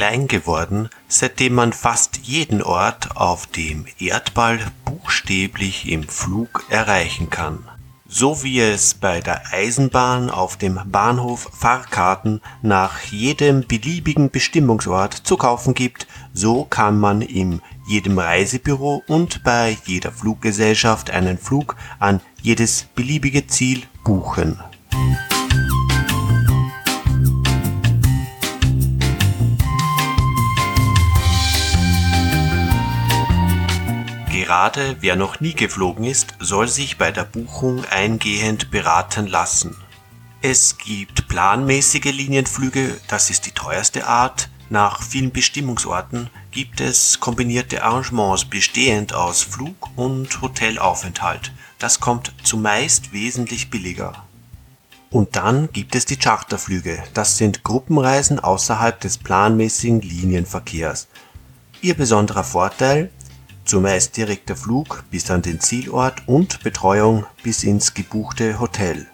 klein geworden, seitdem man fast jeden Ort auf dem Erdball buchstäblich im Flug erreichen kann. So wie es bei der Eisenbahn auf dem Bahnhof Fahrkarten nach jedem beliebigen Bestimmungsort zu kaufen gibt, so kann man in jedem Reisebüro und bei jeder Fluggesellschaft einen Flug an jedes beliebige Ziel buchen. Gerade wer noch nie geflogen ist, soll sich bei der Buchung eingehend beraten lassen. Es gibt planmäßige Linienflüge, das ist die teuerste Art. Nach vielen Bestimmungsorten gibt es kombinierte Arrangements bestehend aus Flug- und Hotelaufenthalt. Das kommt zumeist wesentlich billiger. Und dann gibt es die Charterflüge. Das sind Gruppenreisen außerhalb des planmäßigen Linienverkehrs. Ihr besonderer Vorteil, zumeist direkter Flug bis an den Zielort und Betreuung bis ins gebuchte Hotel.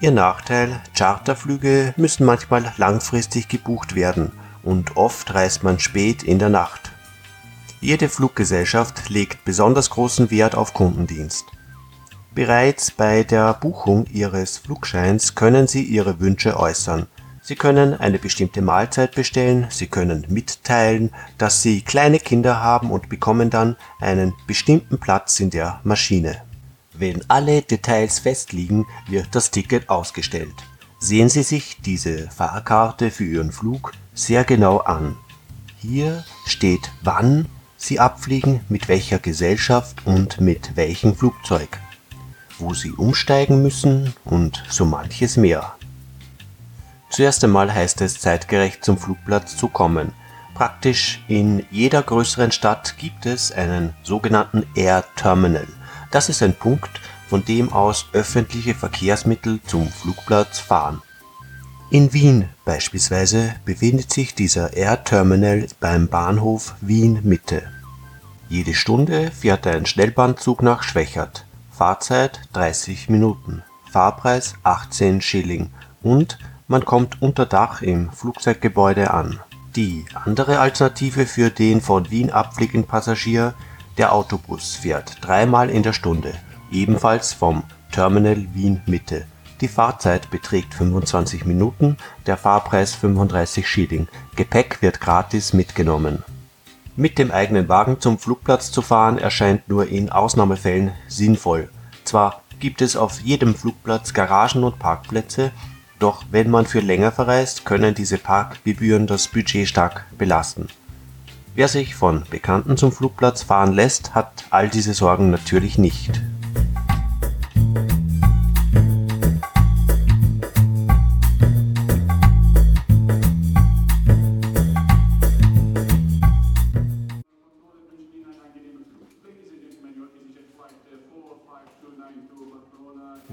Ihr Nachteil, Charterflüge müssen manchmal langfristig gebucht werden und oft reist man spät in der Nacht. Jede Fluggesellschaft legt besonders großen Wert auf Kundendienst. Bereits bei der Buchung Ihres Flugscheins können Sie Ihre Wünsche äußern Sie können eine bestimmte Mahlzeit bestellen, Sie können mitteilen, dass Sie kleine Kinder haben und bekommen dann einen bestimmten Platz in der Maschine. Wenn alle Details festliegen, wird das Ticket ausgestellt. Sehen Sie sich diese Fahrkarte für Ihren Flug sehr genau an. Hier steht wann Sie abfliegen, mit welcher Gesellschaft und mit welchem Flugzeug, wo Sie umsteigen müssen und so manches mehr. Zuerst einmal heißt es zeitgerecht zum Flugplatz zu kommen. Praktisch in jeder größeren Stadt gibt es einen sogenannten Air Terminal. Das ist ein Punkt, von dem aus öffentliche Verkehrsmittel zum Flugplatz fahren. In Wien beispielsweise befindet sich dieser Air Terminal beim Bahnhof Wien Mitte. Jede Stunde fährt ein Schnellbahnzug nach Schwächert. Fahrzeit 30 Minuten. Fahrpreis 18 Schilling und man kommt unter Dach im Flugzeuggebäude an. Die andere Alternative für den von Wien abfliegenden Passagier, der Autobus, fährt dreimal in der Stunde, ebenfalls vom Terminal Wien Mitte. Die Fahrzeit beträgt 25 Minuten, der Fahrpreis 35 Schilling. Gepäck wird gratis mitgenommen. Mit dem eigenen Wagen zum Flugplatz zu fahren erscheint nur in Ausnahmefällen sinnvoll. Zwar gibt es auf jedem Flugplatz Garagen und Parkplätze, doch wenn man für länger verreist, können diese Parkgebühren das Budget stark belasten. Wer sich von Bekannten zum Flugplatz fahren lässt, hat all diese Sorgen natürlich nicht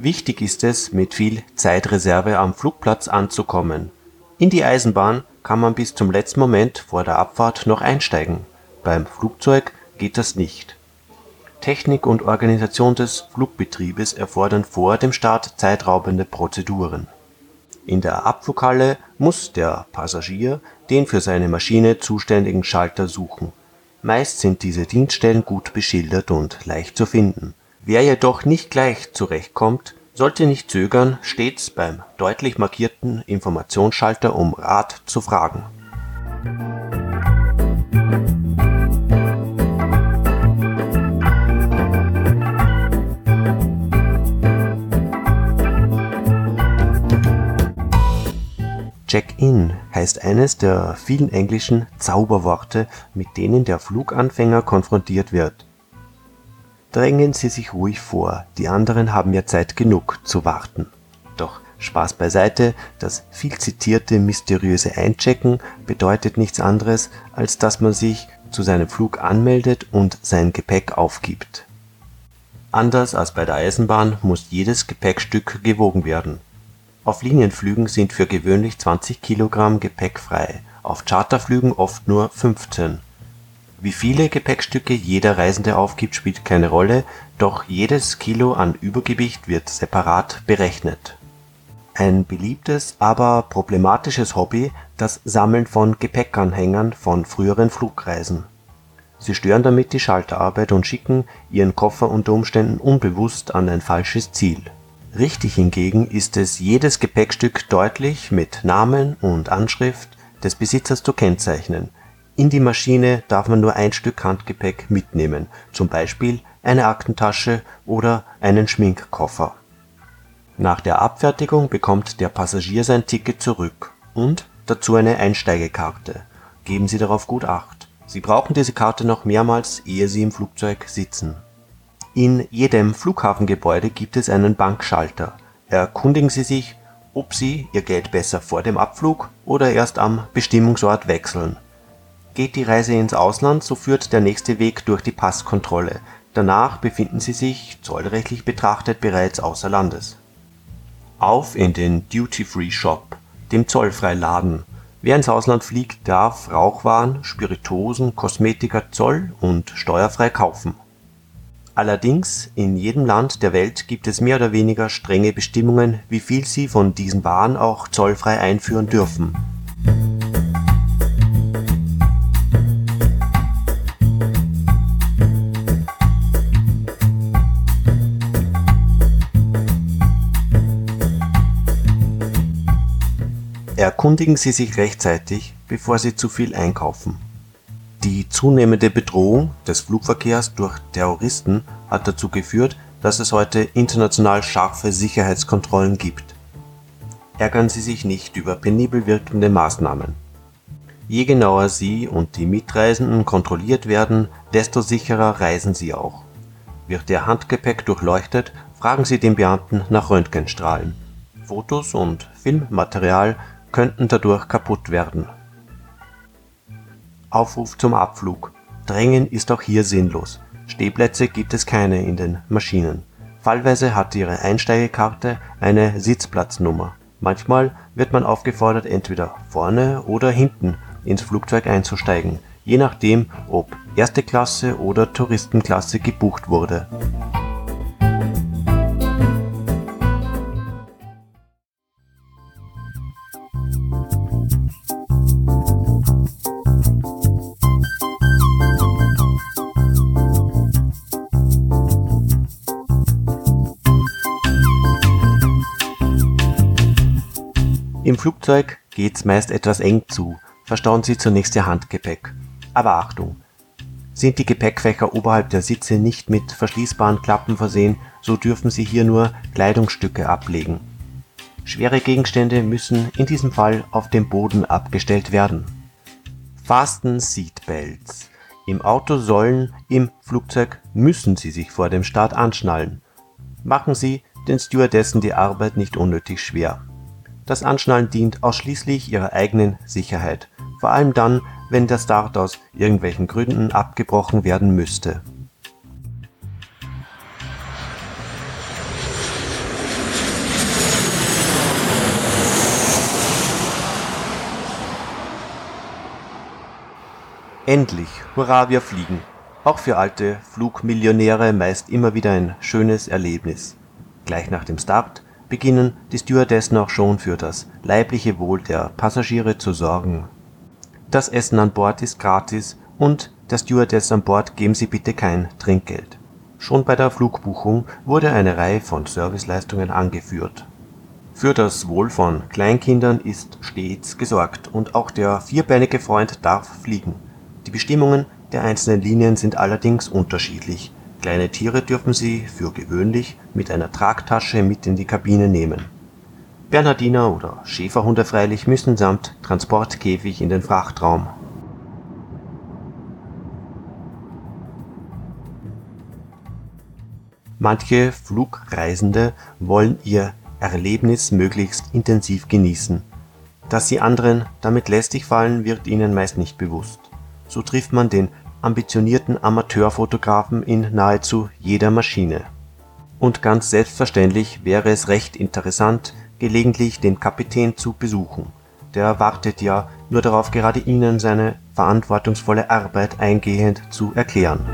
Wichtig ist es, mit viel Zeitreserve am Flugplatz anzukommen. In die Eisenbahn kann man bis zum letzten Moment vor der Abfahrt noch einsteigen, beim Flugzeug geht das nicht. Technik und Organisation des Flugbetriebes erfordern vor dem Start zeitraubende Prozeduren. In der Abflughalle muss der Passagier den für seine Maschine zuständigen Schalter suchen. Meist sind diese Dienststellen gut beschildert und leicht zu finden Wer jedoch nicht gleich zurechtkommt, sollte nicht zögern, stets beim deutlich markierten Informationsschalter um Rat zu fragen. Check-in heißt eines der vielen englischen Zauberworte, mit denen der Fluganfänger konfrontiert wird Drängen Sie sich ruhig vor, die anderen haben ja Zeit genug zu warten. Doch Spaß beiseite, das viel zitierte mysteriöse Einchecken bedeutet nichts anderes, als dass man sich zu seinem Flug anmeldet und sein Gepäck aufgibt. Anders als bei der Eisenbahn muss jedes Gepäckstück gewogen werden. Auf Linienflügen sind für gewöhnlich 20 Kilogramm Gepäck frei, auf Charterflügen oft nur 15 wie viele Gepäckstücke jeder Reisende aufgibt, spielt keine Rolle, doch jedes Kilo an Übergewicht wird separat berechnet. Ein beliebtes, aber problematisches Hobby das Sammeln von Gepäckanhängern von früheren Flugreisen. Sie stören damit die Schalterarbeit und schicken Ihren Koffer unter Umständen unbewusst an ein falsches Ziel. Richtig hingegen ist es, jedes Gepäckstück deutlich mit Namen und Anschrift des Besitzers zu kennzeichnen. In die Maschine darf man nur ein Stück Handgepäck mitnehmen, zum Beispiel eine Aktentasche oder einen Schminkkoffer. Nach der Abfertigung bekommt der Passagier sein Ticket zurück und dazu eine Einsteigekarte. Geben Sie darauf gut Acht. Sie brauchen diese Karte noch mehrmals, ehe Sie im Flugzeug sitzen. In jedem Flughafengebäude gibt es einen Bankschalter. Erkundigen Sie sich, ob Sie Ihr Geld besser vor dem Abflug oder erst am Bestimmungsort wechseln. Geht die Reise ins Ausland, so führt der nächste Weg durch die Passkontrolle. Danach befinden Sie sich, zollrechtlich betrachtet, bereits außer Landes. Auf in den Duty-Free-Shop, dem Zollfreiladen Wer ins Ausland fliegt, darf Rauchwaren, Spirituosen, Kosmetika zoll und steuerfrei kaufen. Allerdings, in jedem Land der Welt gibt es mehr oder weniger strenge Bestimmungen, wie viel sie von diesen Waren auch zollfrei einführen dürfen Erkundigen Sie sich rechtzeitig, bevor Sie zu viel einkaufen. Die zunehmende Bedrohung des Flugverkehrs durch Terroristen hat dazu geführt, dass es heute international scharfe Sicherheitskontrollen gibt. Ärgern Sie sich nicht über penibel wirkende Maßnahmen. Je genauer Sie und die Mitreisenden kontrolliert werden, desto sicherer reisen Sie auch. Wird Ihr Handgepäck durchleuchtet, fragen Sie den Beamten nach Röntgenstrahlen. Fotos und Filmmaterial könnten dadurch kaputt werden. Aufruf zum Abflug: Drängen ist auch hier sinnlos. Stehplätze gibt es keine in den Maschinen. Fallweise hat Ihre Einsteigekarte eine Sitzplatznummer. Manchmal wird man aufgefordert, entweder vorne oder hinten ins Flugzeug einzusteigen, je nachdem, ob erste Klasse oder Touristenklasse gebucht wurde Im Flugzeug geht's meist etwas eng zu, verstauen Sie zunächst Ihr Handgepäck. Aber Achtung! Sind die Gepäckfächer oberhalb der Sitze nicht mit verschließbaren Klappen versehen, so dürfen Sie hier nur Kleidungsstücke ablegen. Schwere Gegenstände müssen in diesem Fall auf dem Boden abgestellt werden. Fasten Seatbelts. Im Auto sollen, im Flugzeug müssen Sie sich vor dem Start anschnallen. Machen Sie den Stewardessen die Arbeit nicht unnötig schwer das Anschnallen dient ausschließlich ihrer eigenen Sicherheit, vor allem dann, wenn der Start aus irgendwelchen Gründen abgebrochen werden müsste. Endlich, hurra, wir fliegen. Auch für alte Flugmillionäre meist immer wieder ein schönes Erlebnis. Gleich nach dem Start beginnen die Stewardessen auch schon für das leibliche Wohl der Passagiere zu sorgen. Das Essen an Bord ist gratis und der Stewardess an Bord geben Sie bitte kein Trinkgeld. Schon bei der Flugbuchung wurde eine Reihe von Serviceleistungen angeführt. Für das Wohl von Kleinkindern ist stets gesorgt und auch der vierbeinige Freund darf fliegen. Die Bestimmungen der einzelnen Linien sind allerdings unterschiedlich Kleine Tiere dürfen Sie für gewöhnlich mit einer Tragtasche mit in die Kabine nehmen. Bernhardiner oder Schäferhunde freilich müssen samt Transportkäfig in den Frachtraum. Manche Flugreisende wollen ihr Erlebnis möglichst intensiv genießen. Dass sie anderen damit lästig fallen, wird ihnen meist nicht bewusst. So trifft man den ambitionierten Amateurfotografen in nahezu jeder Maschine. Und ganz selbstverständlich wäre es recht interessant, gelegentlich den Kapitän zu besuchen. Der wartet ja nur darauf, gerade Ihnen seine verantwortungsvolle Arbeit eingehend zu erklären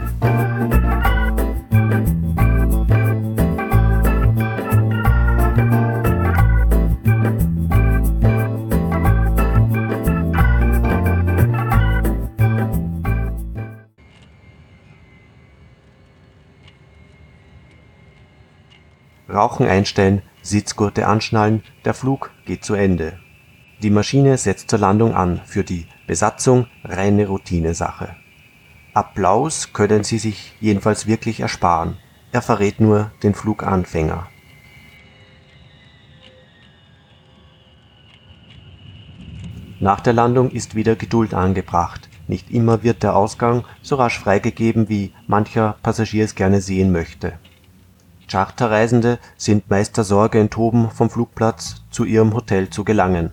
Rauchen einstellen, Sitzgurte anschnallen, der Flug geht zu Ende. Die Maschine setzt zur Landung an, für die Besatzung reine Routinesache. Applaus können sie sich jedenfalls wirklich ersparen, er verrät nur den Fluganfänger. Nach der Landung ist wieder Geduld angebracht, nicht immer wird der Ausgang so rasch freigegeben, wie mancher Passagier es gerne sehen möchte. Charterreisende sind meist der Sorge enthoben, vom Flugplatz zu ihrem Hotel zu gelangen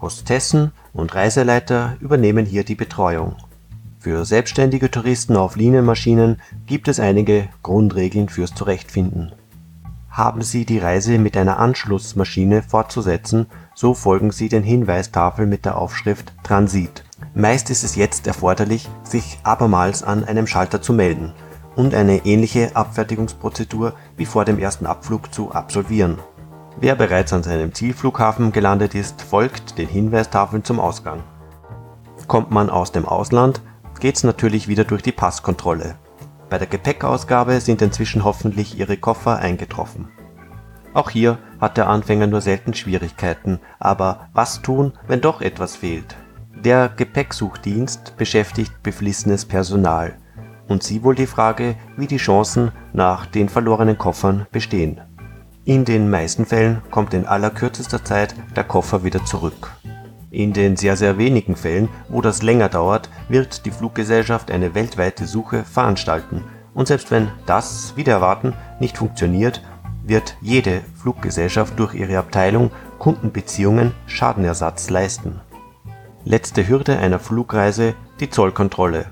Hostessen und Reiseleiter übernehmen hier die Betreuung. Für selbstständige Touristen auf Linienmaschinen gibt es einige Grundregeln fürs Zurechtfinden. Haben Sie die Reise mit einer Anschlussmaschine fortzusetzen, so folgen Sie den Hinweistafeln mit der Aufschrift Transit. Meist ist es jetzt erforderlich, sich abermals an einem Schalter zu melden und eine ähnliche Abfertigungsprozedur wie vor dem ersten Abflug zu absolvieren Wer bereits an seinem Zielflughafen gelandet ist, folgt den Hinweistafeln zum Ausgang. Kommt man aus dem Ausland, geht's natürlich wieder durch die Passkontrolle. Bei der Gepäckausgabe sind inzwischen hoffentlich Ihre Koffer eingetroffen. Auch hier hat der Anfänger nur selten Schwierigkeiten, aber was tun, wenn doch etwas fehlt? Der Gepäcksuchdienst beschäftigt beflissenes Personal und sie wohl die Frage, wie die Chancen nach den verlorenen Koffern bestehen in den meisten Fällen kommt in allerkürzester Zeit der Koffer wieder zurück. In den sehr sehr wenigen Fällen, wo das länger dauert, wird die Fluggesellschaft eine weltweite Suche veranstalten, und selbst wenn das, wider Erwarten, nicht funktioniert, wird jede Fluggesellschaft durch ihre Abteilung Kundenbeziehungen Schadenersatz leisten. Letzte Hürde einer Flugreise die Zollkontrolle.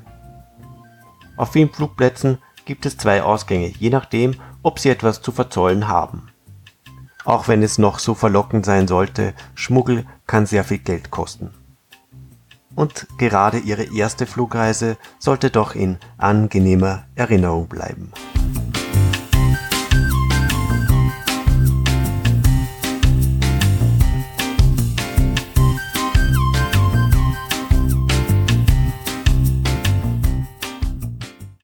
Auf vielen Flugplätzen gibt es zwei Ausgänge, je nachdem, ob sie etwas zu verzollen haben auch wenn es noch so verlockend sein sollte, Schmuggel kann sehr viel Geld kosten. Und gerade Ihre erste Flugreise sollte doch in angenehmer Erinnerung bleiben.